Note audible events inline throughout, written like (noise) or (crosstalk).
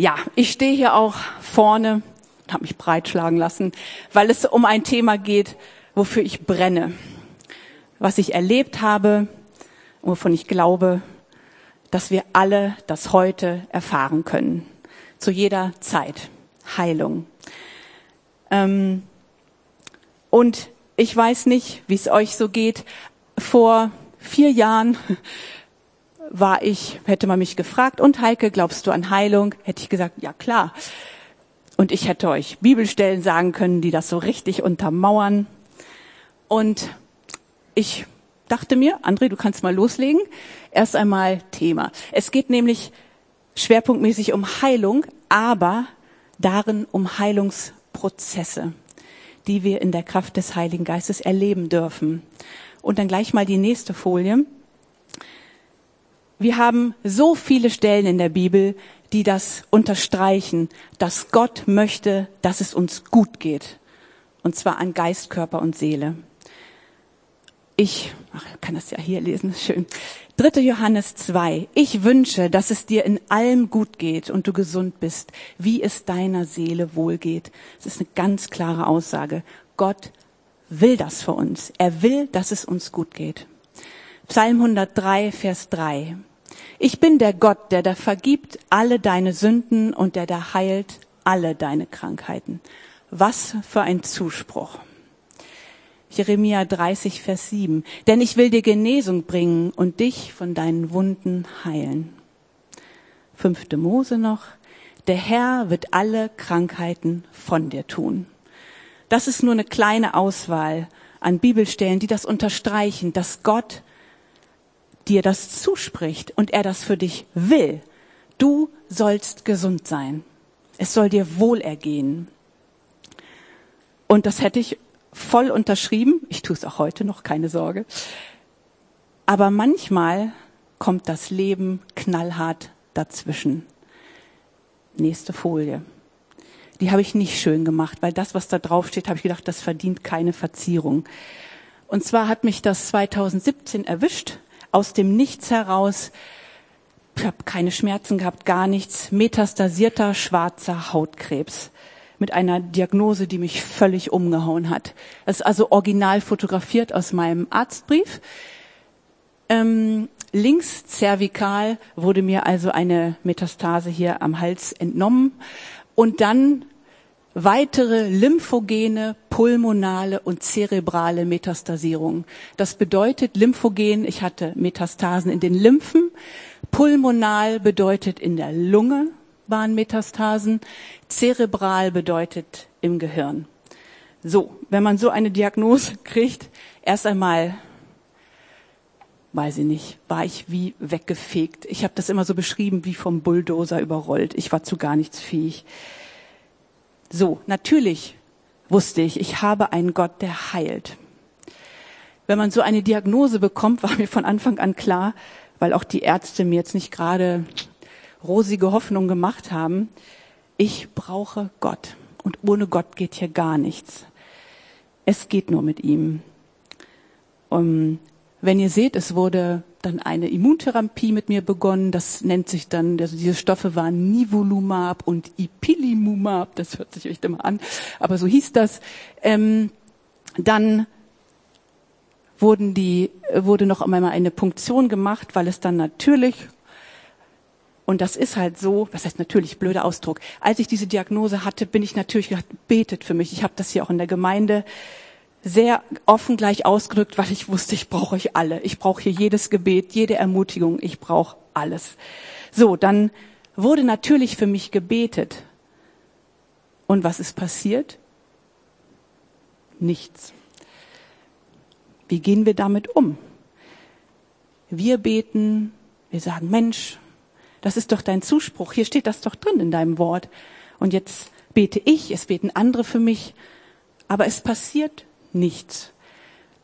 Ja, ich stehe hier auch vorne und habe mich breitschlagen lassen, weil es um ein Thema geht, wofür ich brenne, was ich erlebt habe, wovon ich glaube, dass wir alle das heute erfahren können, zu jeder Zeit. Heilung. Ähm, und ich weiß nicht, wie es euch so geht. Vor vier Jahren war ich, hätte man mich gefragt, und Heike, glaubst du an Heilung? Hätte ich gesagt, ja klar. Und ich hätte euch Bibelstellen sagen können, die das so richtig untermauern. Und ich dachte mir, André, du kannst mal loslegen. Erst einmal Thema. Es geht nämlich schwerpunktmäßig um Heilung, aber darin um Heilungsprozesse, die wir in der Kraft des Heiligen Geistes erleben dürfen. Und dann gleich mal die nächste Folie. Wir haben so viele Stellen in der Bibel, die das unterstreichen, dass Gott möchte, dass es uns gut geht. Und zwar an Geist, Körper und Seele. Ich ach, kann das ja hier lesen, (laughs) schön. 3. Johannes 2. Ich wünsche, dass es dir in allem gut geht und du gesund bist, wie es deiner Seele wohlgeht. Das ist eine ganz klare Aussage. Gott will das für uns. Er will, dass es uns gut geht. Psalm 103, Vers 3. Ich bin der Gott, der da vergibt alle deine Sünden und der da heilt alle deine Krankheiten. Was für ein Zuspruch. Jeremia 30, Vers 7. Denn ich will dir Genesung bringen und dich von deinen Wunden heilen. Fünfte Mose noch. Der Herr wird alle Krankheiten von dir tun. Das ist nur eine kleine Auswahl an Bibelstellen, die das unterstreichen, dass Gott dir das zuspricht und er das für dich will. Du sollst gesund sein. Es soll dir wohlergehen. Und das hätte ich voll unterschrieben. Ich tue es auch heute noch, keine Sorge. Aber manchmal kommt das Leben knallhart dazwischen. Nächste Folie. Die habe ich nicht schön gemacht, weil das, was da drauf steht, habe ich gedacht, das verdient keine Verzierung. Und zwar hat mich das 2017 erwischt aus dem Nichts heraus. Ich habe keine Schmerzen gehabt, gar nichts. Metastasierter schwarzer Hautkrebs mit einer Diagnose, die mich völlig umgehauen hat. Das ist also original fotografiert aus meinem Arztbrief. Ähm, links zervikal wurde mir also eine Metastase hier am Hals entnommen und dann weitere lymphogene, pulmonale und zerebrale Metastasierung. Das bedeutet lymphogen, ich hatte Metastasen in den Lymphen, pulmonal bedeutet in der Lunge waren Metastasen, zerebral bedeutet im Gehirn. So, wenn man so eine Diagnose (laughs) kriegt, erst einmal weiß ich nicht, war ich wie weggefegt. Ich habe das immer so beschrieben wie vom Bulldozer überrollt. Ich war zu gar nichts fähig. So, natürlich wusste ich, ich habe einen Gott, der heilt. Wenn man so eine Diagnose bekommt, war mir von Anfang an klar, weil auch die Ärzte mir jetzt nicht gerade rosige Hoffnung gemacht haben, ich brauche Gott. Und ohne Gott geht hier gar nichts. Es geht nur mit ihm. Wenn ihr seht, es wurde dann eine Immuntherapie mit mir begonnen. Das nennt sich dann, also diese Stoffe waren Nivolumab und Ipilimumab. Das hört sich echt immer an, aber so hieß das. Ähm, dann wurden die, wurde noch einmal eine Punktion gemacht, weil es dann natürlich und das ist halt so, was heißt natürlich, blöder Ausdruck. Als ich diese Diagnose hatte, bin ich natürlich gedacht, betet für mich. Ich habe das hier auch in der Gemeinde sehr offen gleich ausgedrückt, weil ich wusste, ich brauche euch alle. Ich brauche hier jedes Gebet, jede Ermutigung, ich brauche alles. So, dann wurde natürlich für mich gebetet. Und was ist passiert? Nichts. Wie gehen wir damit um? Wir beten, wir sagen, Mensch, das ist doch dein Zuspruch. Hier steht das doch drin in deinem Wort. Und jetzt bete ich, es beten andere für mich, aber es passiert nichts.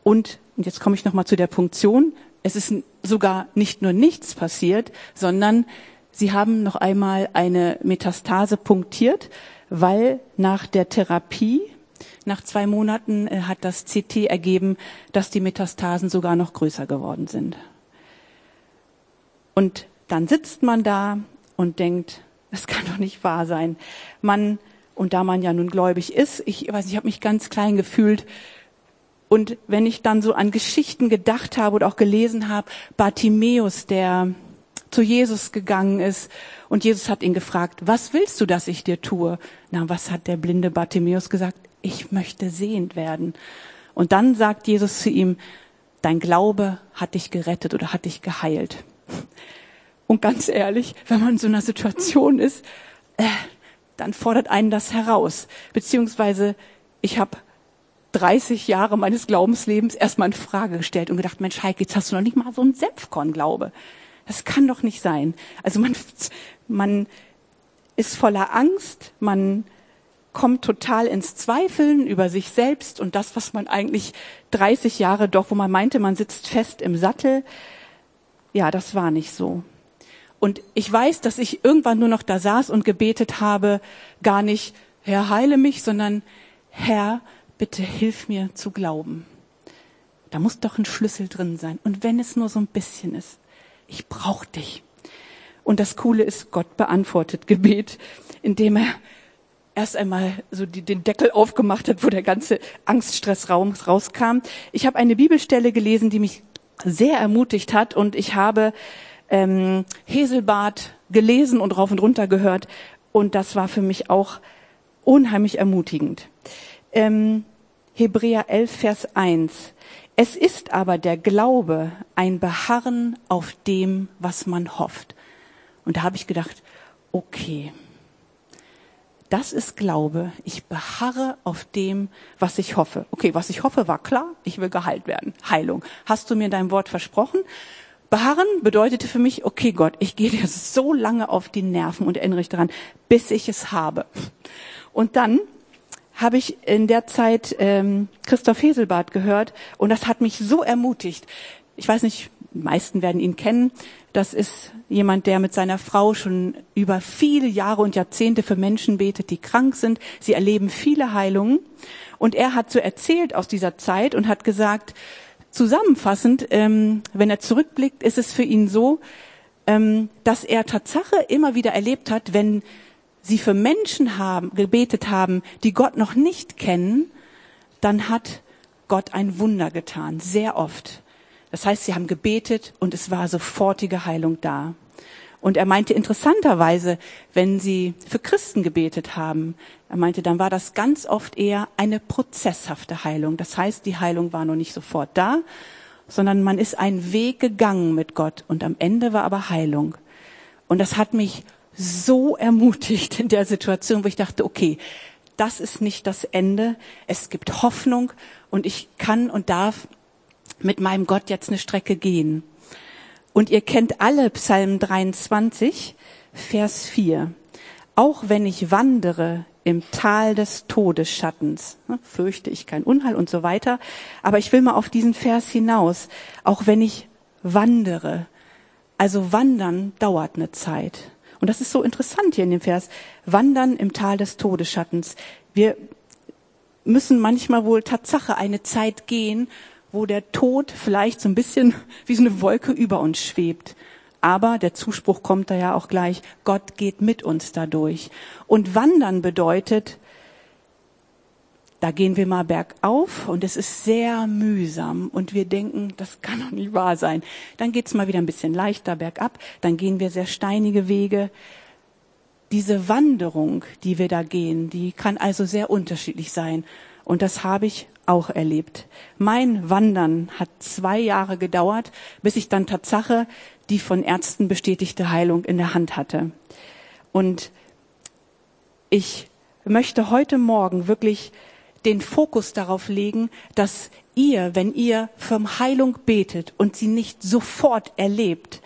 Und, jetzt komme ich nochmal zu der Punktion, es ist sogar nicht nur nichts passiert, sondern sie haben noch einmal eine Metastase punktiert, weil nach der Therapie, nach zwei Monaten äh, hat das CT ergeben, dass die Metastasen sogar noch größer geworden sind. Und dann sitzt man da und denkt, Das kann doch nicht wahr sein. Man, und da man ja nun gläubig ist, ich weiß ich habe mich ganz klein gefühlt. Und wenn ich dann so an Geschichten gedacht habe oder auch gelesen habe, Bartimäus, der zu Jesus gegangen ist und Jesus hat ihn gefragt, was willst du, dass ich dir tue? Na, was hat der blinde Bartimäus gesagt? Ich möchte sehend werden. Und dann sagt Jesus zu ihm, dein Glaube hat dich gerettet oder hat dich geheilt. Und ganz ehrlich, wenn man in so einer Situation ist, äh, dann fordert einen das heraus. Beziehungsweise ich habe 30 Jahre meines Glaubenslebens erstmal in Frage gestellt und gedacht, Mensch, Heike, jetzt hast du noch nicht mal so einen Senfkorn-Glaube. Das kann doch nicht sein. Also man, man ist voller Angst, man kommt total ins Zweifeln über sich selbst und das, was man eigentlich 30 Jahre doch, wo man meinte, man sitzt fest im Sattel. Ja, das war nicht so. Und ich weiß, dass ich irgendwann nur noch da saß und gebetet habe, gar nicht, Herr, heile mich, sondern Herr, bitte hilf mir zu glauben. Da muss doch ein Schlüssel drin sein. Und wenn es nur so ein bisschen ist, ich brauche dich. Und das Coole ist, Gott beantwortet Gebet, indem er erst einmal so die, den Deckel aufgemacht hat, wo der ganze Angststress raus, rauskam. Ich habe eine Bibelstelle gelesen, die mich sehr ermutigt hat und ich habe ähm, Heselbart gelesen und rauf und runter gehört und das war für mich auch unheimlich ermutigend. Ähm, Hebräer 11, Vers 1. Es ist aber der Glaube ein Beharren auf dem, was man hofft. Und da habe ich gedacht, okay, das ist Glaube. Ich beharre auf dem, was ich hoffe. Okay, was ich hoffe, war klar. Ich will geheilt werden. Heilung. Hast du mir dein Wort versprochen? Beharren bedeutete für mich, okay Gott, ich gehe dir so lange auf die Nerven und erinnere dich daran, bis ich es habe. Und dann habe ich in der Zeit ähm, Christoph Heselbart gehört und das hat mich so ermutigt. Ich weiß nicht, die meisten werden ihn kennen. Das ist jemand, der mit seiner Frau schon über viele Jahre und Jahrzehnte für Menschen betet, die krank sind. Sie erleben viele Heilungen. Und er hat so erzählt aus dieser Zeit und hat gesagt, zusammenfassend, ähm, wenn er zurückblickt, ist es für ihn so, ähm, dass er Tatsache immer wieder erlebt hat, wenn sie für Menschen haben, gebetet haben, die Gott noch nicht kennen, dann hat Gott ein Wunder getan, sehr oft. Das heißt, sie haben gebetet und es war sofortige Heilung da. Und er meinte interessanterweise, wenn sie für Christen gebetet haben, er meinte, dann war das ganz oft eher eine prozesshafte Heilung. Das heißt, die Heilung war noch nicht sofort da, sondern man ist einen Weg gegangen mit Gott und am Ende war aber Heilung. Und das hat mich so ermutigt in der Situation, wo ich dachte, okay, das ist nicht das Ende. Es gibt Hoffnung und ich kann und darf mit meinem Gott jetzt eine Strecke gehen. Und ihr kennt alle Psalm 23, Vers 4. Auch wenn ich wandere im Tal des Todesschattens, ne, fürchte ich kein Unheil und so weiter. Aber ich will mal auf diesen Vers hinaus. Auch wenn ich wandere. Also wandern dauert eine Zeit. Und das ist so interessant hier in dem Vers. Wandern im Tal des Todesschattens. Wir müssen manchmal wohl Tatsache eine Zeit gehen, wo der Tod vielleicht so ein bisschen wie so eine Wolke über uns schwebt. Aber der Zuspruch kommt da ja auch gleich, Gott geht mit uns dadurch. Und wandern bedeutet, da gehen wir mal bergauf und es ist sehr mühsam und wir denken, das kann doch nicht wahr sein. Dann geht's mal wieder ein bisschen leichter bergab, dann gehen wir sehr steinige Wege. Diese Wanderung, die wir da gehen, die kann also sehr unterschiedlich sein. Und das habe ich auch erlebt. Mein Wandern hat zwei Jahre gedauert, bis ich dann Tatsache die von Ärzten bestätigte Heilung in der Hand hatte. Und ich möchte heute Morgen wirklich den Fokus darauf legen, dass ihr, wenn ihr für Heilung betet und sie nicht sofort erlebt,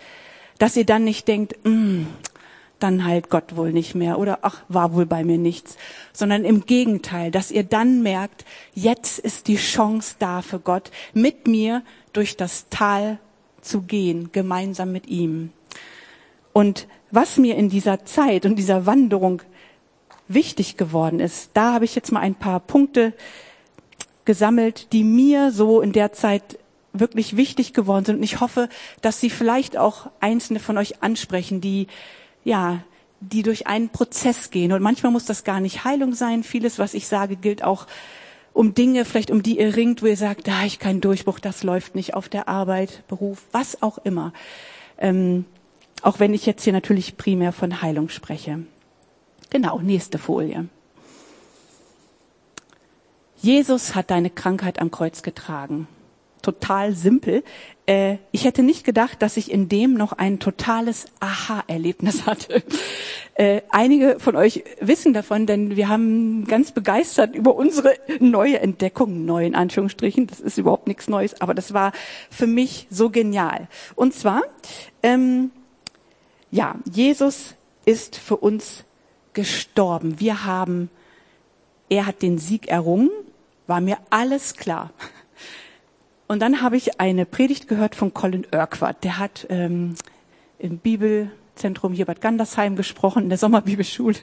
dass ihr dann nicht denkt, mm, dann heilt Gott wohl nicht mehr oder ach, war wohl bei mir nichts, sondern im Gegenteil, dass ihr dann merkt, jetzt ist die Chance da für Gott, mit mir durch das Tal zu gehen, gemeinsam mit ihm. Und was mir in dieser Zeit und dieser Wanderung wichtig geworden ist. Da habe ich jetzt mal ein paar Punkte gesammelt, die mir so in der Zeit wirklich wichtig geworden sind. Und ich hoffe, dass sie vielleicht auch einzelne von euch ansprechen, die, ja, die durch einen Prozess gehen. Und manchmal muss das gar nicht Heilung sein. Vieles, was ich sage, gilt auch um Dinge, vielleicht um die ihr ringt, wo ihr sagt, da habe ich keinen Durchbruch, das läuft nicht auf der Arbeit, Beruf, was auch immer. Ähm, auch wenn ich jetzt hier natürlich primär von Heilung spreche. Genau, nächste Folie. Jesus hat deine Krankheit am Kreuz getragen. Total simpel. Äh, ich hätte nicht gedacht, dass ich in dem noch ein totales Aha-Erlebnis (laughs) hatte. Äh, einige von euch wissen davon, denn wir haben ganz begeistert über unsere neue Entdeckung, neu in Anführungsstrichen, das ist überhaupt nichts Neues, aber das war für mich so genial. Und zwar, ähm, ja, Jesus ist für uns gestorben. Wir haben, er hat den Sieg errungen war mir alles klar. Und dann habe ich eine Predigt gehört von Colin Urquhart. Der hat ähm, im Bibelzentrum hier Bad Gandersheim gesprochen, in der Sommerbibelschule.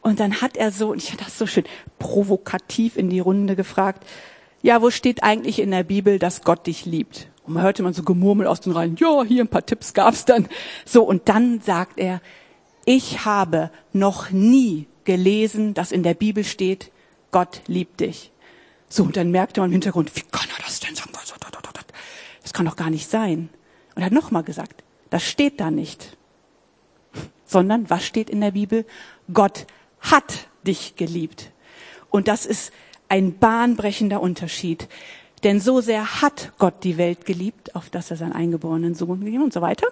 Und dann hat er so, und ich hatte das so schön provokativ in die Runde gefragt, ja, wo steht eigentlich in der Bibel, dass Gott dich liebt? Und man hörte man so gemurmelt aus den Reihen, ja, hier ein paar Tipps gab's dann. So, und dann sagt er, ich habe noch nie gelesen, dass in der Bibel steht, Gott liebt dich. So, und dann merkte man im Hintergrund, wie kann er das denn sagen? Das kann doch gar nicht sein. Und er hat nochmal gesagt, das steht da nicht. Sondern, was steht in der Bibel? Gott hat dich geliebt. Und das ist ein bahnbrechender Unterschied. Denn so sehr hat Gott die Welt geliebt, auf dass er seinen eingeborenen Sohn gegeben und so weiter.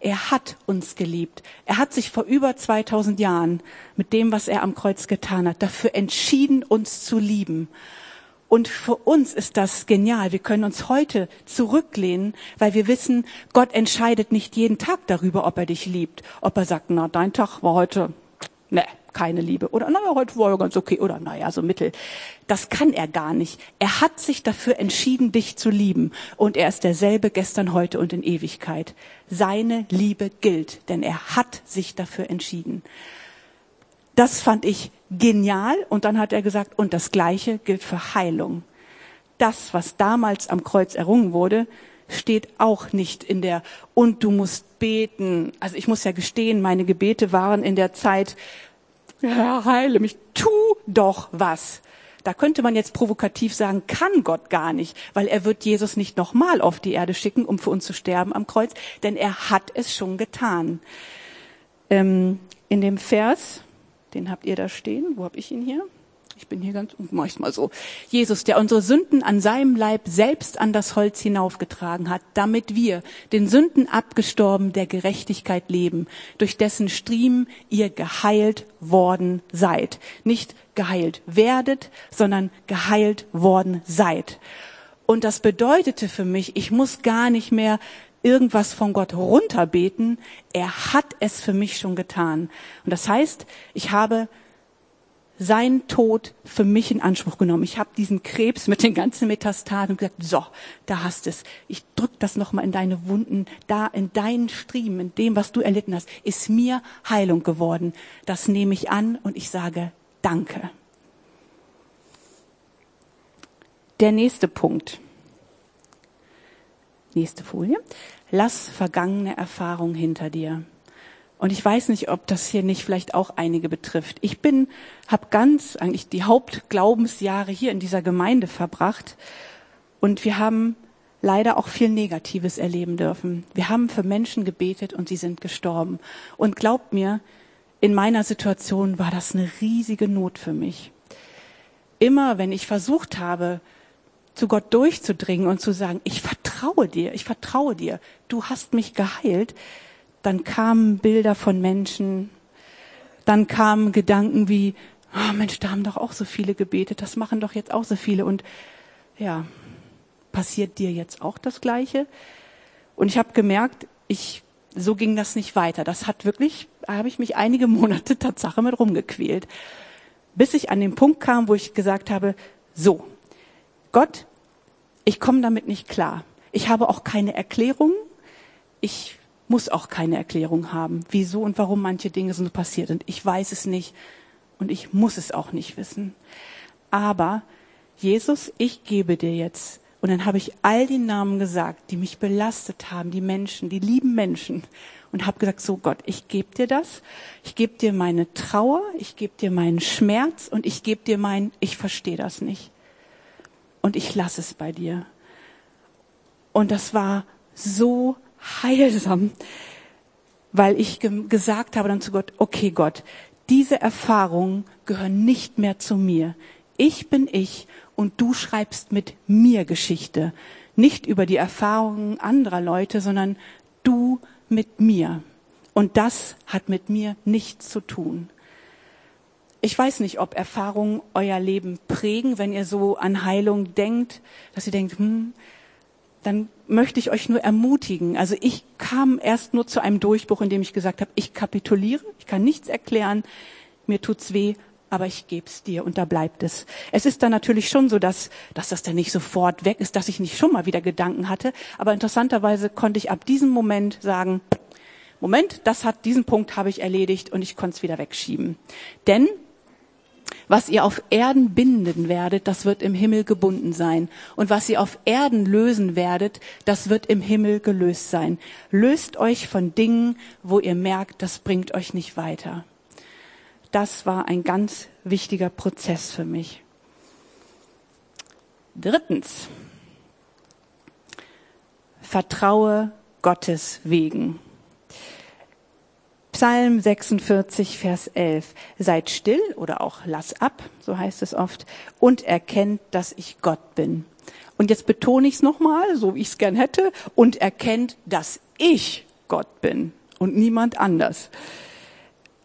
Er hat uns geliebt. Er hat sich vor über 2000 Jahren mit dem, was er am Kreuz getan hat, dafür entschieden, uns zu lieben. Und für uns ist das genial. Wir können uns heute zurücklehnen, weil wir wissen, Gott entscheidet nicht jeden Tag darüber, ob er dich liebt. Ob er sagt, na, dein Tag war heute, ne, keine Liebe. Oder, naja, heute war ja ganz okay. Oder, naja, so mittel. Das kann er gar nicht. Er hat sich dafür entschieden, dich zu lieben. Und er ist derselbe gestern, heute und in Ewigkeit. Seine Liebe gilt, denn er hat sich dafür entschieden. Das fand ich genial. Und dann hat er gesagt, und das Gleiche gilt für Heilung. Das, was damals am Kreuz errungen wurde, steht auch nicht in der, und du musst beten. Also ich muss ja gestehen, meine Gebete waren in der Zeit, Herr, heile mich, tu doch was. Da könnte man jetzt provokativ sagen, kann Gott gar nicht, weil er wird Jesus nicht nochmal auf die Erde schicken, um für uns zu sterben am Kreuz, denn er hat es schon getan. Ähm, in dem Vers, den habt ihr da stehen. Wo habe ich ihn hier? Ich bin hier ganz, mach ich's mal so. Jesus, der unsere Sünden an seinem Leib selbst an das Holz hinaufgetragen hat, damit wir, den Sünden abgestorben, der Gerechtigkeit leben, durch dessen Striemen ihr geheilt worden seid. Nicht geheilt werdet, sondern geheilt worden seid. Und das bedeutete für mich, ich muss gar nicht mehr irgendwas von Gott runterbeten. Er hat es für mich schon getan. Und das heißt, ich habe seinen Tod für mich in Anspruch genommen. Ich habe diesen Krebs mit den ganzen Metastasen und gesagt, so, da hast es. Ich drück das nochmal in deine Wunden, da in deinen Striemen, in dem, was du erlitten hast, ist mir Heilung geworden. Das nehme ich an und ich sage Danke. Der nächste Punkt. Nächste Folie. Lass vergangene Erfahrungen hinter dir. Und ich weiß nicht, ob das hier nicht vielleicht auch einige betrifft. Ich bin, habe ganz eigentlich die Hauptglaubensjahre hier in dieser Gemeinde verbracht und wir haben leider auch viel Negatives erleben dürfen. Wir haben für Menschen gebetet und sie sind gestorben. Und glaubt mir, in meiner Situation war das eine riesige Not für mich. Immer wenn ich versucht habe, zu Gott durchzudringen und zu sagen, ich vertraue dir, ich vertraue dir, du hast mich geheilt, dann kamen Bilder von Menschen, dann kamen Gedanken wie, oh Mensch, da haben doch auch so viele gebetet, das machen doch jetzt auch so viele und ja, passiert dir jetzt auch das Gleiche? Und ich habe gemerkt, ich so ging das nicht weiter. Das hat wirklich, da habe ich mich einige (laughs) Monate Tatsache mit rumgequält, bis ich an den Punkt kam, wo ich gesagt habe, so, Gott, ich komme damit nicht klar. Ich habe auch keine Erklärung. Ich muss auch keine Erklärung haben, wieso und warum manche Dinge so passiert sind. Ich weiß es nicht und ich muss es auch nicht wissen. Aber Jesus, ich gebe dir jetzt. Und dann habe ich all die Namen gesagt, die mich belastet haben, die Menschen, die lieben Menschen. und habe gesagt, so Gott, ich gebe dir das, ich gebe dir meine Trauer, ich gebe dir meinen Schmerz und ich gebe dir mein, ich verstehe das nicht. Und ich lasse es bei dir. Und das war so heilsam, weil ich gesagt habe dann zu Gott, okay Gott, diese Erfahrungen gehören nicht mehr zu mir. Ich bin ich und du schreibst mit mir Geschichte. Nicht über die Erfahrungen anderer Leute, sondern du mit mir. Und das hat mit mir nichts zu tun. Ich weiß nicht, ob Erfahrungen euer Leben prägen, wenn ihr so an Heilung denkt, dass ihr denkt, hm, dann möchte ich euch nur ermutigen. Also ich kam erst nur zu einem Durchbruch, in dem ich gesagt habe, ich kapituliere, ich kann nichts erklären, mir tut's weh, aber ich geb's dir und da bleibt es. Es ist dann natürlich schon so, dass, dass das dann nicht sofort weg ist, dass ich nicht schon mal wieder Gedanken hatte, aber interessanterweise konnte ich ab diesem Moment sagen, Moment, das hat, diesen Punkt habe ich erledigt und ich konnte es wieder wegschieben. Denn was ihr auf Erden binden werdet, das wird im Himmel gebunden sein. Und was ihr auf Erden lösen werdet, das wird im Himmel gelöst sein. Löst euch von Dingen, wo ihr merkt, das bringt euch nicht weiter das war ein ganz wichtiger Prozess für mich. Drittens, vertraue Gottes wegen. Psalm 46, Vers 11. Seid still oder auch lass ab, so heißt es oft, und erkennt, dass ich Gott bin. Und jetzt betone ich es nochmal, so wie ich es gern hätte, und erkennt, dass ich Gott bin und niemand anders.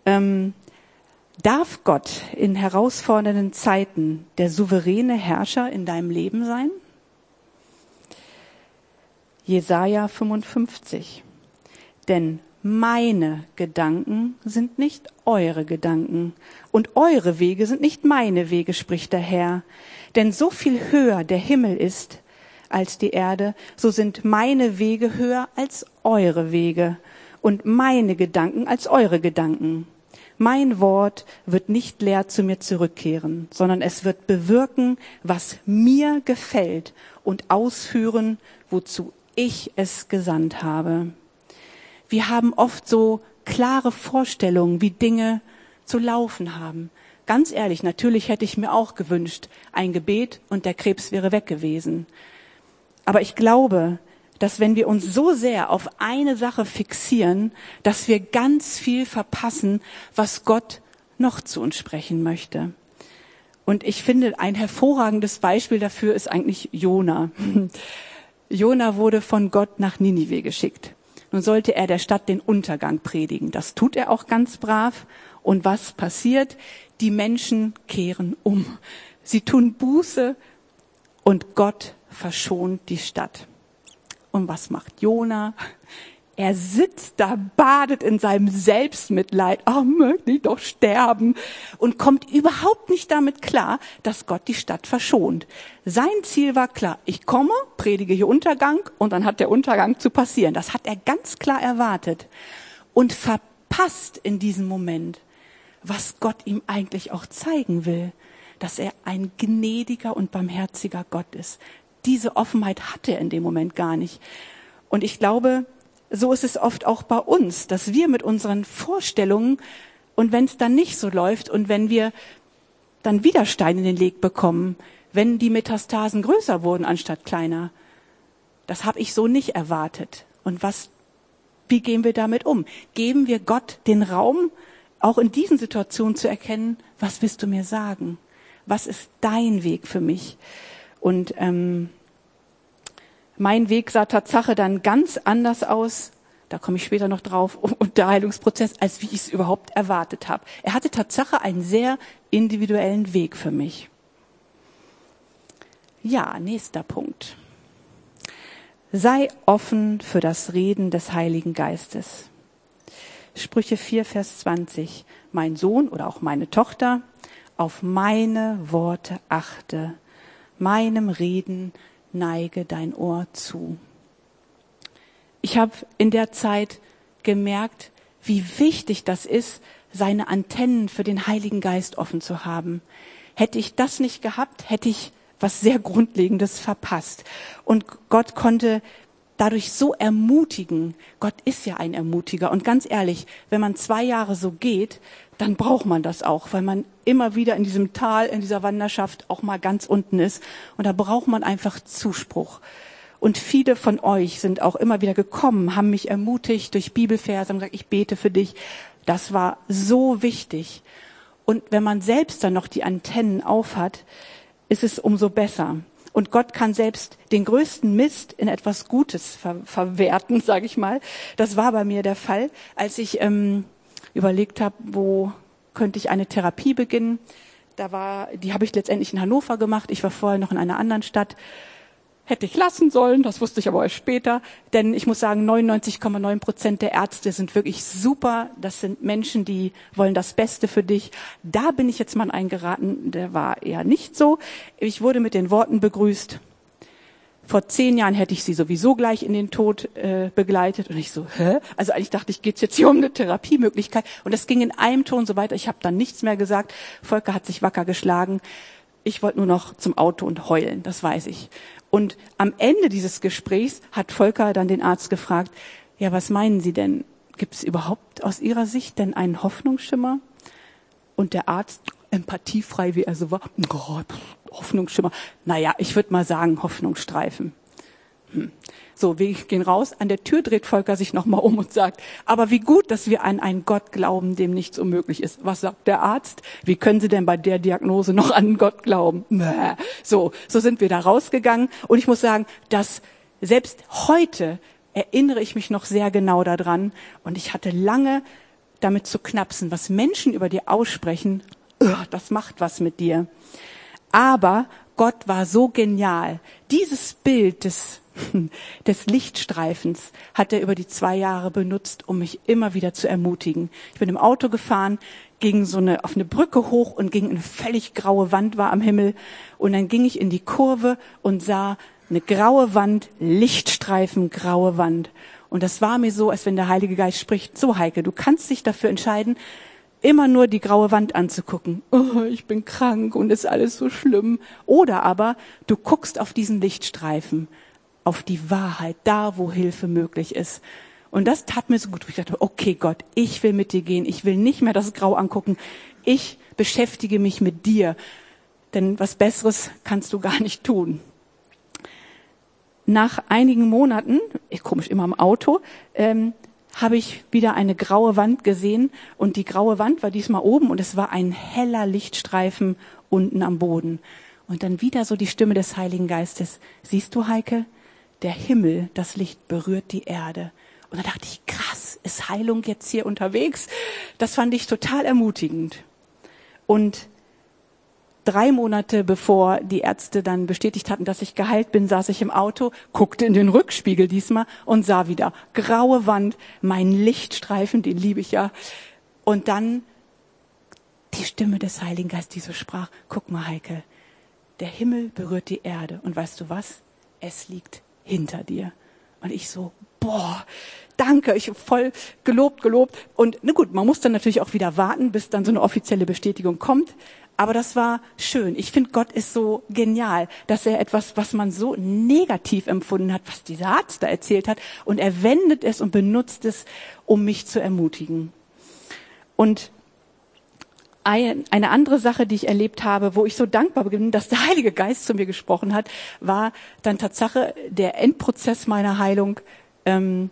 Ähm, Darf Gott in herausfordernden Zeiten der souveräne Herrscher in deinem Leben sein? Jesaja 55. Denn meine Gedanken sind nicht eure Gedanken und eure Wege sind nicht meine Wege, spricht der Herr. Denn so viel höher der Himmel ist als die Erde, so sind meine Wege höher als eure Wege und meine Gedanken als eure Gedanken. Mein Wort wird nicht leer zu mir zurückkehren, sondern es wird bewirken, was mir gefällt und ausführen, wozu ich es gesandt habe. Wir haben oft so klare Vorstellungen, wie Dinge zu laufen haben. Ganz ehrlich, natürlich hätte ich mir auch gewünscht, ein Gebet und der Krebs wäre weg gewesen. Aber ich glaube, dass wenn wir uns so sehr auf eine Sache fixieren, dass wir ganz viel verpassen, was Gott noch zu uns sprechen möchte. Und ich finde, ein hervorragendes Beispiel dafür ist eigentlich Jona. (laughs) Jona wurde von Gott nach Ninive geschickt. Nun sollte er der Stadt den Untergang predigen. Das tut er auch ganz brav. Und was passiert? Die Menschen kehren um. Sie tun Buße und Gott verschont die Stadt. Und was macht Jona? Er sitzt da, badet in seinem Selbstmitleid. Oh, möchte ich doch sterben. Und kommt überhaupt nicht damit klar, dass Gott die Stadt verschont. Sein Ziel war klar. Ich komme, predige hier Untergang und dann hat der Untergang zu passieren. Das hat er ganz klar erwartet. Und verpasst in diesem Moment, was Gott ihm eigentlich auch zeigen will. Dass er ein gnädiger und barmherziger Gott ist diese Offenheit hat er in dem Moment gar nicht. Und ich glaube, so ist es oft auch bei uns, dass wir mit unseren Vorstellungen und wenn es dann nicht so läuft und wenn wir dann wieder Steine in den Leg bekommen, wenn die Metastasen größer wurden anstatt kleiner, das habe ich so nicht erwartet. Und was, wie gehen wir damit um? Geben wir Gott den Raum, auch in diesen Situationen zu erkennen, was willst du mir sagen? Was ist dein Weg für mich? Und ähm, mein Weg sah Tatsache dann ganz anders aus. Da komme ich später noch drauf, und der Heilungsprozess, als wie ich es überhaupt erwartet habe. Er hatte Tatsache einen sehr individuellen Weg für mich. Ja, nächster Punkt. Sei offen für das Reden des Heiligen Geistes. Sprüche 4, Vers 20. Mein Sohn oder auch meine Tochter, auf meine Worte achte meinem Reden neige dein Ohr zu. Ich habe in der Zeit gemerkt, wie wichtig das ist, seine Antennen für den Heiligen Geist offen zu haben. Hätte ich das nicht gehabt, hätte ich was sehr Grundlegendes verpasst. Und Gott konnte dadurch so ermutigen. Gott ist ja ein Ermutiger. Und ganz ehrlich, wenn man zwei Jahre so geht, dann braucht man das auch, weil man immer wieder in diesem Tal, in dieser Wanderschaft auch mal ganz unten ist. Und da braucht man einfach Zuspruch. Und viele von euch sind auch immer wieder gekommen, haben mich ermutigt durch Bibelverse, haben gesagt, ich bete für dich. Das war so wichtig. Und wenn man selbst dann noch die Antennen aufhat, ist es umso besser. Und Gott kann selbst den größten Mist in etwas Gutes ver verwerten, (laughs) sage ich mal. Das war bei mir der Fall, als ich ähm, überlegt habe, wo könnte ich eine Therapie beginnen. Da war, die habe ich letztendlich in Hannover gemacht. Ich war vorher noch in einer anderen Stadt Hätte ich lassen sollen, das wusste ich aber erst später. Denn ich muss sagen, 99,9 Prozent der Ärzte sind wirklich super. Das sind Menschen, die wollen das Beste für dich. Da bin ich jetzt mal eingeraten, der war eher nicht so. Ich wurde mit den Worten begrüßt. Vor zehn Jahren hätte ich sie sowieso gleich in den Tod äh, begleitet. Und ich so, hä? Also eigentlich dachte ich, geht's jetzt hier um eine Therapiemöglichkeit. Und das ging in einem Ton so weiter. Ich habe dann nichts mehr gesagt. Volker hat sich wacker geschlagen. Ich wollte nur noch zum Auto und heulen, das weiß ich. Und am Ende dieses Gesprächs hat Volker dann den Arzt gefragt, ja, was meinen Sie denn? Gibt es überhaupt aus Ihrer Sicht denn einen Hoffnungsschimmer? Und der Arzt, empathiefrei wie er so war, oh, Hoffnungsschimmer. Naja, ich würde mal sagen Hoffnungsstreifen. Hm. So, wir gehen raus. An der Tür dreht Volker sich nochmal um und sagt, aber wie gut, dass wir an einen Gott glauben, dem nichts unmöglich ist. Was sagt der Arzt? Wie können Sie denn bei der Diagnose noch an Gott glauben? So, so sind wir da rausgegangen. Und ich muss sagen, dass selbst heute erinnere ich mich noch sehr genau daran. Und ich hatte lange damit zu knapsen, was Menschen über dir aussprechen. Das macht was mit dir. Aber Gott war so genial. Dieses Bild des (laughs) des Lichtstreifens hat er über die zwei Jahre benutzt, um mich immer wieder zu ermutigen. Ich bin im Auto gefahren, ging so eine, auf eine Brücke hoch und ging eine völlig graue Wand war am Himmel. Und dann ging ich in die Kurve und sah eine graue Wand, Lichtstreifen, graue Wand. Und das war mir so, als wenn der Heilige Geist spricht, so Heike, du kannst dich dafür entscheiden, immer nur die graue Wand anzugucken. (laughs) Oh, ich bin krank und ist alles so schlimm. Oder aber du guckst auf diesen Lichtstreifen auf die Wahrheit, da wo Hilfe möglich ist. Und das tat mir so gut. Ich dachte, okay Gott, ich will mit dir gehen. Ich will nicht mehr das Grau angucken. Ich beschäftige mich mit dir. Denn was Besseres kannst du gar nicht tun. Nach einigen Monaten, komisch immer im Auto, ähm, habe ich wieder eine graue Wand gesehen und die graue Wand war diesmal oben und es war ein heller Lichtstreifen unten am Boden. Und dann wieder so die Stimme des Heiligen Geistes. Siehst du, Heike? der Himmel, das Licht berührt die Erde. Und da dachte ich, krass, ist Heilung jetzt hier unterwegs? Das fand ich total ermutigend. Und drei Monate bevor die Ärzte dann bestätigt hatten, dass ich geheilt bin, saß ich im Auto, guckte in den Rückspiegel diesmal und sah wieder graue Wand, mein Lichtstreifen, den liebe ich ja. Und dann die Stimme des Heiligen Geistes, die so sprach, guck mal Heike, der Himmel berührt die Erde. Und weißt du was? Es liegt hinter dir. Und ich so, boah, danke, ich voll gelobt, gelobt. Und na gut, man muss dann natürlich auch wieder warten, bis dann so eine offizielle Bestätigung kommt. Aber das war schön. Ich finde, Gott ist so genial, dass er etwas, was man so negativ empfunden hat, was dieser Arzt da erzählt hat, und er wendet es und benutzt es, um mich zu ermutigen. Und eine andere Sache, die ich erlebt habe, wo ich so dankbar bin, dass der Heilige Geist zu mir gesprochen hat, war dann Tatsache der Endprozess meiner Heilung, ähm,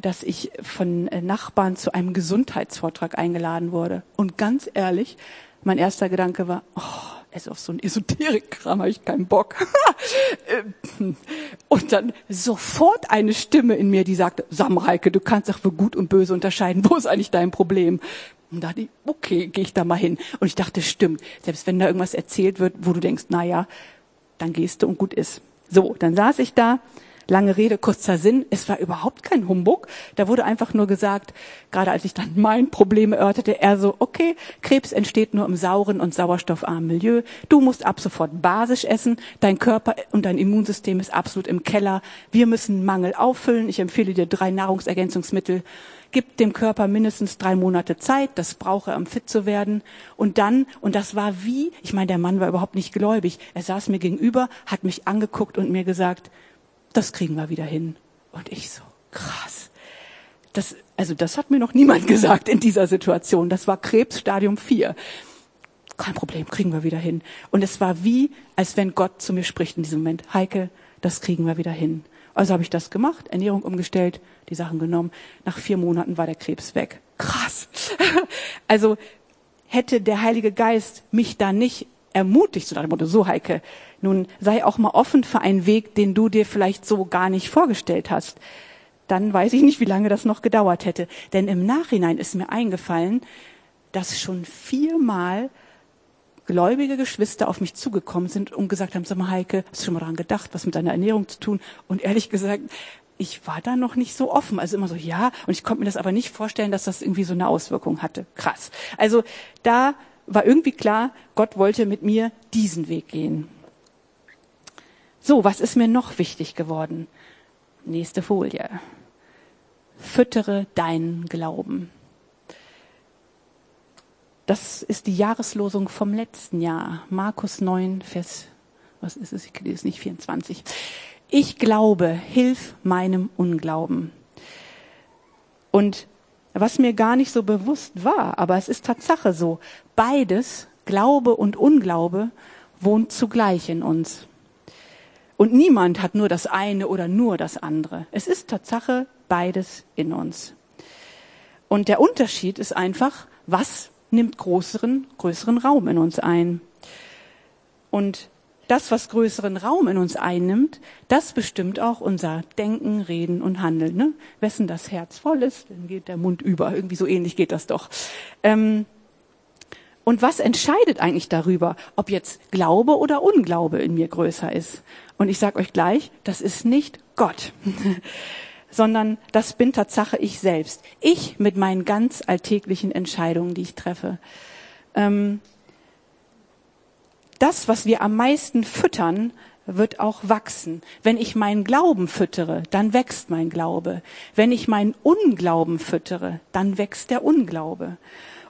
dass ich von Nachbarn zu einem Gesundheitsvortrag eingeladen wurde. Und ganz ehrlich, mein erster Gedanke war, oh, es auf so ein Esoterikkram habe ich keinen Bock. (laughs) und dann sofort eine Stimme in mir, die sagte, Samreike, du kannst doch für gut und böse unterscheiden. Wo ist eigentlich dein Problem? Und da dachte ich, okay, gehe ich da mal hin. Und ich dachte, stimmt, selbst wenn da irgendwas erzählt wird, wo du denkst, na ja, dann gehst du und gut ist. So, dann saß ich da, lange Rede, kurzer Sinn, es war überhaupt kein Humbug. Da wurde einfach nur gesagt, gerade als ich dann mein Problem erörterte, er so, okay, Krebs entsteht nur im sauren und sauerstoffarmen Milieu. Du musst ab sofort basisch essen. Dein Körper und dein Immunsystem ist absolut im Keller. Wir müssen Mangel auffüllen. Ich empfehle dir drei Nahrungsergänzungsmittel gibt dem Körper mindestens drei Monate Zeit, das braucht er, um fit zu werden. Und dann, und das war wie, ich meine, der Mann war überhaupt nicht gläubig, er saß mir gegenüber, hat mich angeguckt und mir gesagt, das kriegen wir wieder hin. Und ich so, krass. Das, also das hat mir noch niemand (laughs) gesagt in dieser Situation. Das war Krebsstadium 4. Kein Problem, kriegen wir wieder hin. Und es war wie, als wenn Gott zu mir spricht in diesem Moment. Heike, das kriegen wir wieder hin. Also habe ich das gemacht, Ernährung umgestellt, die Sachen genommen. Nach vier Monaten war der Krebs weg. Krass. (laughs) Also hätte der Heilige Geist mich da nicht ermutigt, so nach dem Motto, so Heike, nun sei auch mal offen für einen Weg, den du dir vielleicht so gar nicht vorgestellt hast. Dann weiß ich nicht, wie lange das noch gedauert hätte. Denn im Nachhinein ist mir eingefallen, dass schon viermal gläubige Geschwister auf mich zugekommen sind und gesagt haben, sag mal Heike, hast du schon mal daran gedacht, was mit deiner Ernährung zu tun? Und ehrlich gesagt, ich war da noch nicht so offen. Also immer so, ja, und ich konnte mir das aber nicht vorstellen, dass das irgendwie so eine Auswirkung hatte. Krass. Also da war irgendwie klar, Gott wollte mit mir diesen Weg gehen. So, was ist mir noch wichtig geworden? Nächste Folie. Füttere deinen Glauben. Das ist die Jahreslosung vom letzten Jahr. Markus 9, Vers, was ist es? Ich lese es nicht, 24. Ich glaube, hilf meinem Unglauben. Und was mir gar nicht so bewusst war, aber es ist Tatsache so, beides, Glaube und Unglaube, wohnt zugleich in uns. Und niemand hat nur das eine oder nur das andere. Es ist Tatsache beides in uns. Und der Unterschied ist einfach, was nimmt größeren, größeren Raum in uns ein. Und das, was größeren Raum in uns einnimmt, das bestimmt auch unser Denken, Reden und Handeln. Ne? Wessen das Herz voll ist, dann geht der Mund über. Irgendwie so ähnlich geht das doch. Ähm, und was entscheidet eigentlich darüber, ob jetzt Glaube oder Unglaube in mir größer ist? Und ich sage euch gleich, das ist nicht Gott. (laughs) sondern das bin Tatsache ich selbst. Ich mit meinen ganz alltäglichen Entscheidungen, die ich treffe. Ähm, das, was wir am meisten füttern, wird auch wachsen. Wenn ich meinen Glauben füttere, dann wächst mein Glaube. Wenn ich meinen Unglauben füttere, dann wächst der Unglaube.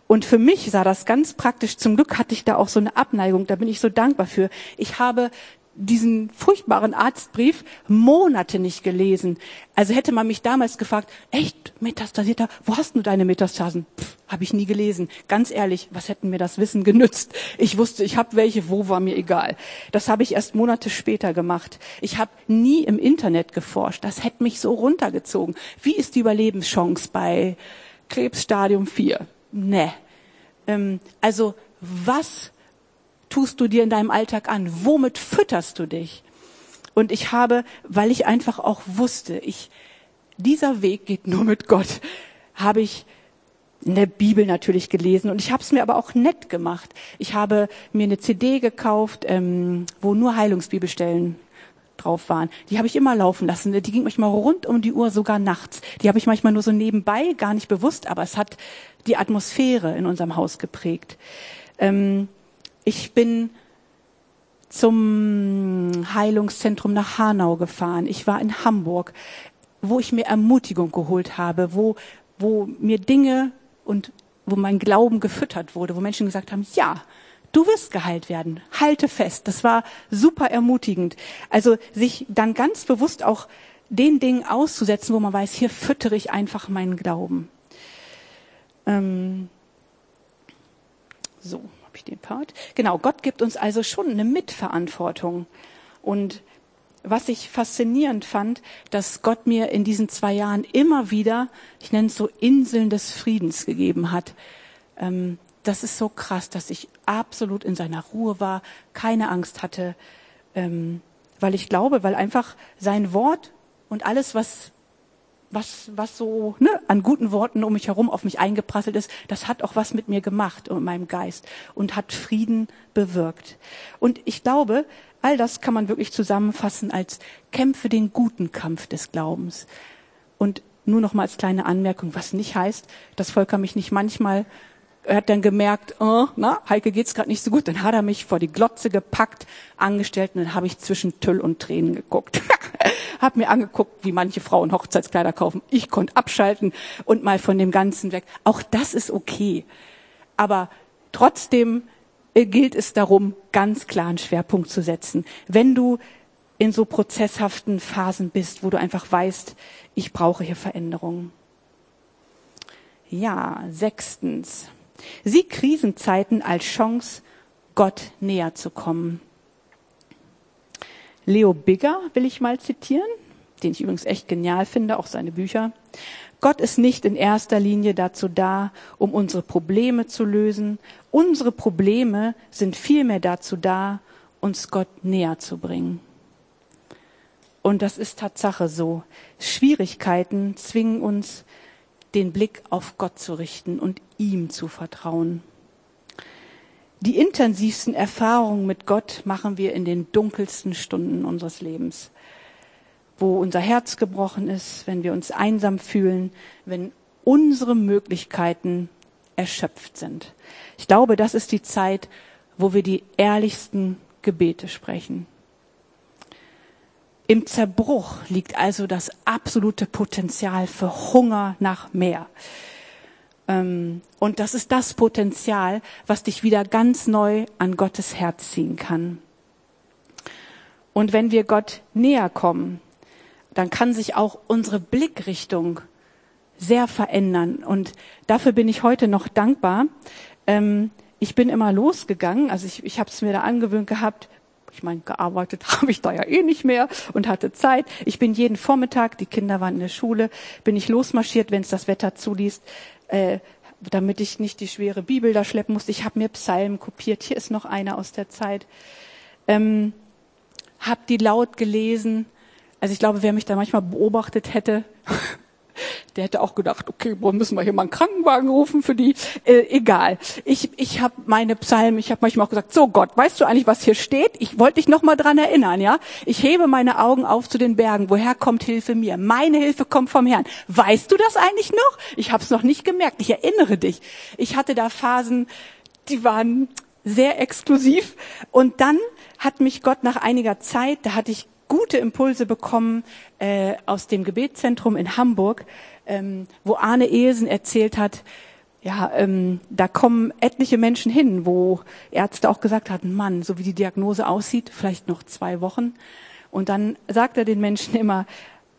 Und für mich sah das ganz praktisch. Zum Glück hatte ich da auch so eine Abneigung. Da bin ich so dankbar für. Ich habe diesen furchtbaren Arztbrief Monate nicht gelesen. Also hätte man mich damals gefragt, echt Metastasierter, wo hast du deine Metastasen? Habe ich nie gelesen. Ganz ehrlich, was hätten mir das Wissen genützt? Ich wusste, ich habe welche, wo war mir egal. Das habe ich erst Monate später gemacht. Ich habe nie im Internet geforscht. Das hätte mich so runtergezogen. Wie ist die Überlebenschance bei Krebsstadium 4? Ne. Ähm, also was tust du dir in deinem Alltag an? Womit fütterst du dich? Und ich habe, weil ich einfach auch wusste, ich, dieser Weg geht nur mit Gott, habe ich in der Bibel natürlich gelesen und ich habe es mir aber auch nett gemacht. Ich habe mir eine CD gekauft, ähm, wo nur Heilungsbibelstellen drauf waren. Die habe ich immer laufen lassen. Die ging manchmal rund um die Uhr, sogar nachts. Die habe ich manchmal nur so nebenbei, gar nicht bewusst, aber es hat die Atmosphäre in unserem Haus geprägt. Ähm, ich bin zum Heilungszentrum nach Hanau gefahren. Ich war in Hamburg, wo ich mir Ermutigung geholt habe, wo, wo mir Dinge und wo mein Glauben gefüttert wurde, wo Menschen gesagt haben, ja, du wirst geheilt werden. Halte fest. Das war super ermutigend. Also sich dann ganz bewusst auch den Dingen auszusetzen, wo man weiß, hier füttere ich einfach meinen Glauben. Ähm, so ich den Part? Genau, Gott gibt uns also schon eine Mitverantwortung. Und was ich faszinierend fand, dass Gott mir in diesen zwei Jahren immer wieder, ich nenne es so Inseln des Friedens gegeben hat. Ähm, das ist so krass, dass ich absolut in seiner Ruhe war, keine Angst hatte, ähm, weil ich glaube, weil einfach sein Wort und alles, was was, was so ne, an guten Worten um mich herum auf mich eingeprasselt ist, das hat auch was mit mir gemacht und meinem Geist und hat Frieden bewirkt. Und ich glaube, all das kann man wirklich zusammenfassen als kämpfe den guten Kampf des Glaubens. Und nur noch mal als kleine Anmerkung, was nicht heißt, dass Volker mich nicht manchmal er hat dann gemerkt, oh, na, Heike geht's gerade nicht so gut. Dann hat er mich vor die Glotze gepackt, angestellt und dann habe ich zwischen Tüll und Tränen geguckt. (laughs) hab mir angeguckt, wie manche Frauen Hochzeitskleider kaufen. Ich konnte abschalten und mal von dem Ganzen weg. Auch das ist okay. Aber trotzdem äh, gilt es darum, ganz klar einen Schwerpunkt zu setzen. Wenn du in so prozesshaften Phasen bist, wo du einfach weißt, ich brauche hier Veränderungen. Ja, sechstens. Sieh Krisenzeiten als Chance, Gott näher zu kommen. Leo Bigger will ich mal zitieren, den ich übrigens echt genial finde, auch seine Bücher. Gott ist nicht in erster Linie dazu da, um unsere Probleme zu lösen. Unsere Probleme sind vielmehr dazu da, uns Gott näher zu bringen. Und das ist Tatsache so. Schwierigkeiten zwingen uns, den Blick auf Gott zu richten und ihm zu vertrauen. Die intensivsten Erfahrungen mit Gott machen wir in den dunkelsten Stunden unseres Lebens wo unser Herz gebrochen ist, wenn wir uns einsam fühlen, wenn unsere Möglichkeiten erschöpft sind. Ich glaube, das ist die Zeit, wo wir die ehrlichsten Gebete sprechen. Im Zerbruch liegt also das absolute Potenzial für Hunger nach mehr. Ähm, und das ist das Potenzial, was dich wieder ganz neu an Gottes Herz ziehen kann. Und wenn wir Gott näher kommen, dann kann sich auch unsere Blickrichtung sehr verändern. Und dafür bin ich heute noch dankbar. Ähm, ich bin immer losgegangen, also ich, ich habe es mir da angewöhnt gehabt. Ich meine, gearbeitet (laughs) habe ich da ja eh nicht mehr und hatte Zeit. Ich bin jeden Vormittag, die Kinder waren in der Schule, bin ich losmarschiert, wenn es das Wetter zuließ, äh, damit ich nicht die schwere Bibel da schleppen musste. Ich habe mir Psalmen kopiert. Hier ist noch einer aus der Zeit. Ähm, hab die laut gelesen also ich glaube, wer mich da manchmal beobachtet hätte, (laughs) der hätte auch gedacht, okay, wo müssen wir hier mal einen Krankenwagen rufen für die? Äh, egal. Ich, ich habe meine Psalmen, ich habe manchmal auch gesagt, so Gott, weißt du eigentlich, was hier steht? Ich wollte dich noch mal dran erinnern, ja? Ich hebe meine Augen auf zu den Bergen. Woher kommt Hilfe mir? Meine Hilfe kommt vom Herrn. Weißt du das eigentlich noch? Ich habe es noch nicht gemerkt. Ich erinnere dich. Ich hatte da Phasen, die waren sehr exklusiv. Und dann hat mich Gott nach einiger Zeit, da hatte ich gute Impulse bekommen äh, aus dem Gebetszentrum in Hamburg, ähm, wo Arne Ehesen erzählt hat, ja, ähm, da kommen etliche Menschen hin, wo Ärzte auch gesagt hatten, Mann, so wie die Diagnose aussieht, vielleicht noch zwei Wochen. Und dann sagt er den Menschen immer,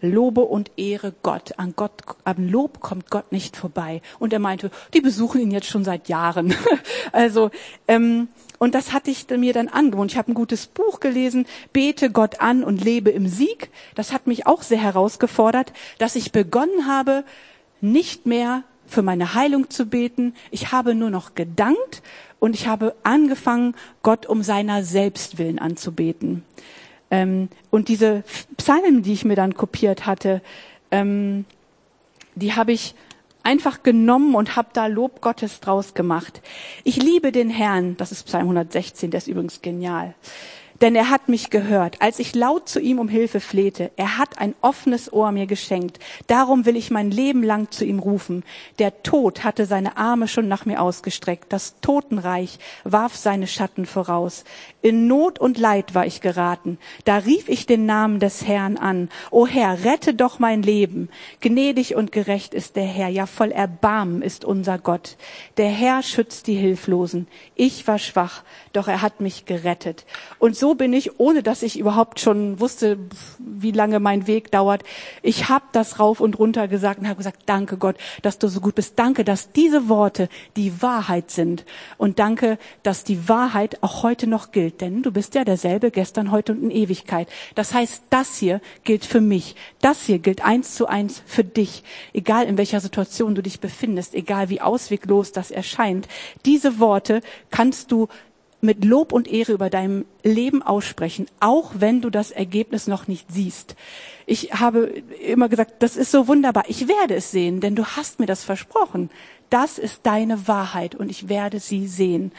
Lobe und Ehre Gott. An Gott, an Lob kommt Gott nicht vorbei. Und er meinte, die besuchen ihn jetzt schon seit Jahren. (laughs) also, ähm, und das hatte ich mir dann angewohnt. Ich habe ein gutes Buch gelesen, bete Gott an und lebe im Sieg. Das hat mich auch sehr herausgefordert, dass ich begonnen habe, nicht mehr für meine Heilung zu beten. Ich habe nur noch gedankt und ich habe angefangen, Gott um seiner Selbstwillen anzubeten. Ähm, und diese Psalmen, die ich mir dann kopiert hatte, ähm, die habe ich einfach genommen und habe da Lob Gottes draus gemacht. Ich liebe den Herrn, das ist Psalm 116, der ist übrigens genial denn er hat mich gehört, als ich laut zu ihm um Hilfe flehte. Er hat ein offenes Ohr mir geschenkt. Darum will ich mein Leben lang zu ihm rufen. Der Tod hatte seine Arme schon nach mir ausgestreckt. Das Totenreich warf seine Schatten voraus. In Not und Leid war ich geraten. Da rief ich den Namen des Herrn an. O Herr, rette doch mein Leben. Gnädig und gerecht ist der Herr. Ja, voll Erbarmen ist unser Gott. Der Herr schützt die Hilflosen. Ich war schwach, doch er hat mich gerettet. Und so bin ich, ohne dass ich überhaupt schon wusste, wie lange mein Weg dauert. Ich habe das rauf und runter gesagt und habe gesagt, danke Gott, dass du so gut bist. Danke, dass diese Worte die Wahrheit sind. Und danke, dass die Wahrheit auch heute noch gilt. Denn du bist ja derselbe gestern, heute und in Ewigkeit. Das heißt, das hier gilt für mich. Das hier gilt eins zu eins für dich. Egal in welcher Situation du dich befindest, egal wie ausweglos das erscheint. Diese Worte kannst du mit Lob und Ehre über deinem Leben aussprechen, auch wenn du das Ergebnis noch nicht siehst. Ich habe immer gesagt, das ist so wunderbar. Ich werde es sehen, denn du hast mir das versprochen. Das ist deine Wahrheit und ich werde sie sehen.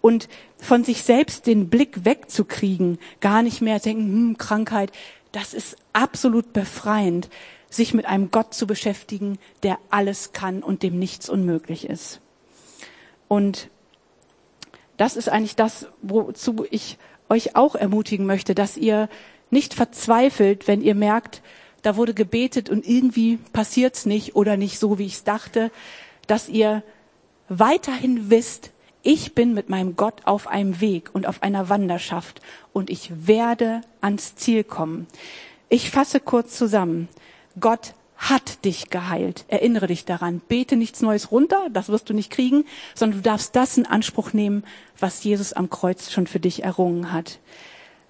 Und von sich selbst den Blick wegzukriegen, gar nicht mehr denken, hm, Krankheit, das ist absolut befreiend, sich mit einem Gott zu beschäftigen, der alles kann und dem nichts unmöglich ist. Und das ist eigentlich das, wozu ich euch auch ermutigen möchte, dass ihr nicht verzweifelt, wenn ihr merkt, da wurde gebetet und irgendwie passiert's nicht oder nicht so, wie ich's dachte, dass ihr weiterhin wisst, Ich bin mit meinem Gott auf einem Weg und auf einer Wanderschaft und ich werde ans Ziel kommen. Ich fasse kurz zusammen. Gott hat dich geheilt. Erinnere dich daran. Bete nichts Neues runter, das wirst du nicht kriegen, sondern du darfst das in Anspruch nehmen, was Jesus am Kreuz schon für dich errungen hat.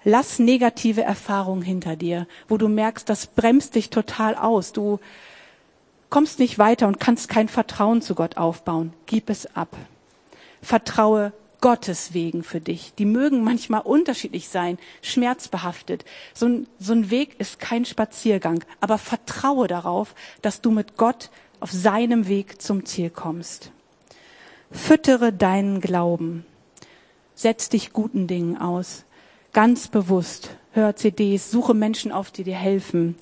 Lass negative Erfahrungen hinter dir, wo du merkst, das bremst dich total aus. Du kommst nicht weiter und kannst kein Vertrauen zu Gott aufbauen. Gib es ab. Vertraue Gottes Wegen für dich. Die mögen manchmal unterschiedlich sein, schmerzbehaftet. So ein, so ein Weg ist kein Spaziergang, aber vertraue darauf, dass du mit Gott auf seinem Weg zum Ziel kommst. Füttere deinen Glauben. Setz dich guten Dingen aus. Ganz bewusst. Hör CDs, suche Menschen auf, die dir helfen.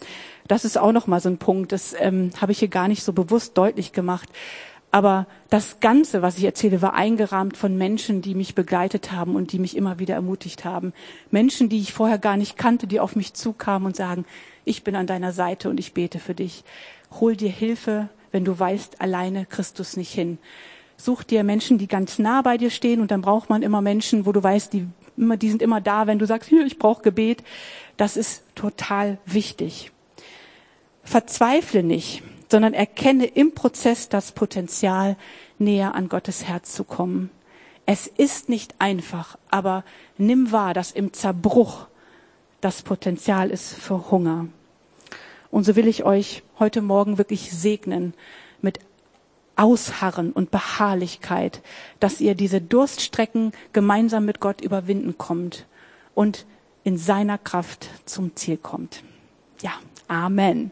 Das ist auch noch mal so ein Punkt. Das ähm, habe ich hier gar nicht so bewusst deutlich gemacht. Aber das Ganze, was ich erzähle, war eingerahmt von Menschen, die mich begleitet haben und die mich immer wieder ermutigt haben. Menschen, die ich vorher gar nicht kannte, die auf mich zukamen und sagen, ich bin an deiner Seite und ich bete für dich. Hol dir Hilfe, wenn du weißt, alleine Christus nicht hin. Such dir Menschen, die ganz nah bei dir stehen und dann braucht man immer Menschen, wo du weißt, die, immer, die sind immer da, wenn du sagst, ich brauche Gebet. Das ist total wichtig. Verzweifle nicht sondern erkenne im Prozess das Potenzial, näher an Gottes Herz zu kommen. Es ist nicht einfach, aber nimm wahr, dass im Zerbruch das Potenzial ist für Hunger. Und so will ich euch heute Morgen wirklich segnen mit Ausharren und Beharrlichkeit, dass ihr diese Durststrecken gemeinsam mit Gott überwinden kommt und in seiner Kraft zum Ziel kommt. Ja, Amen.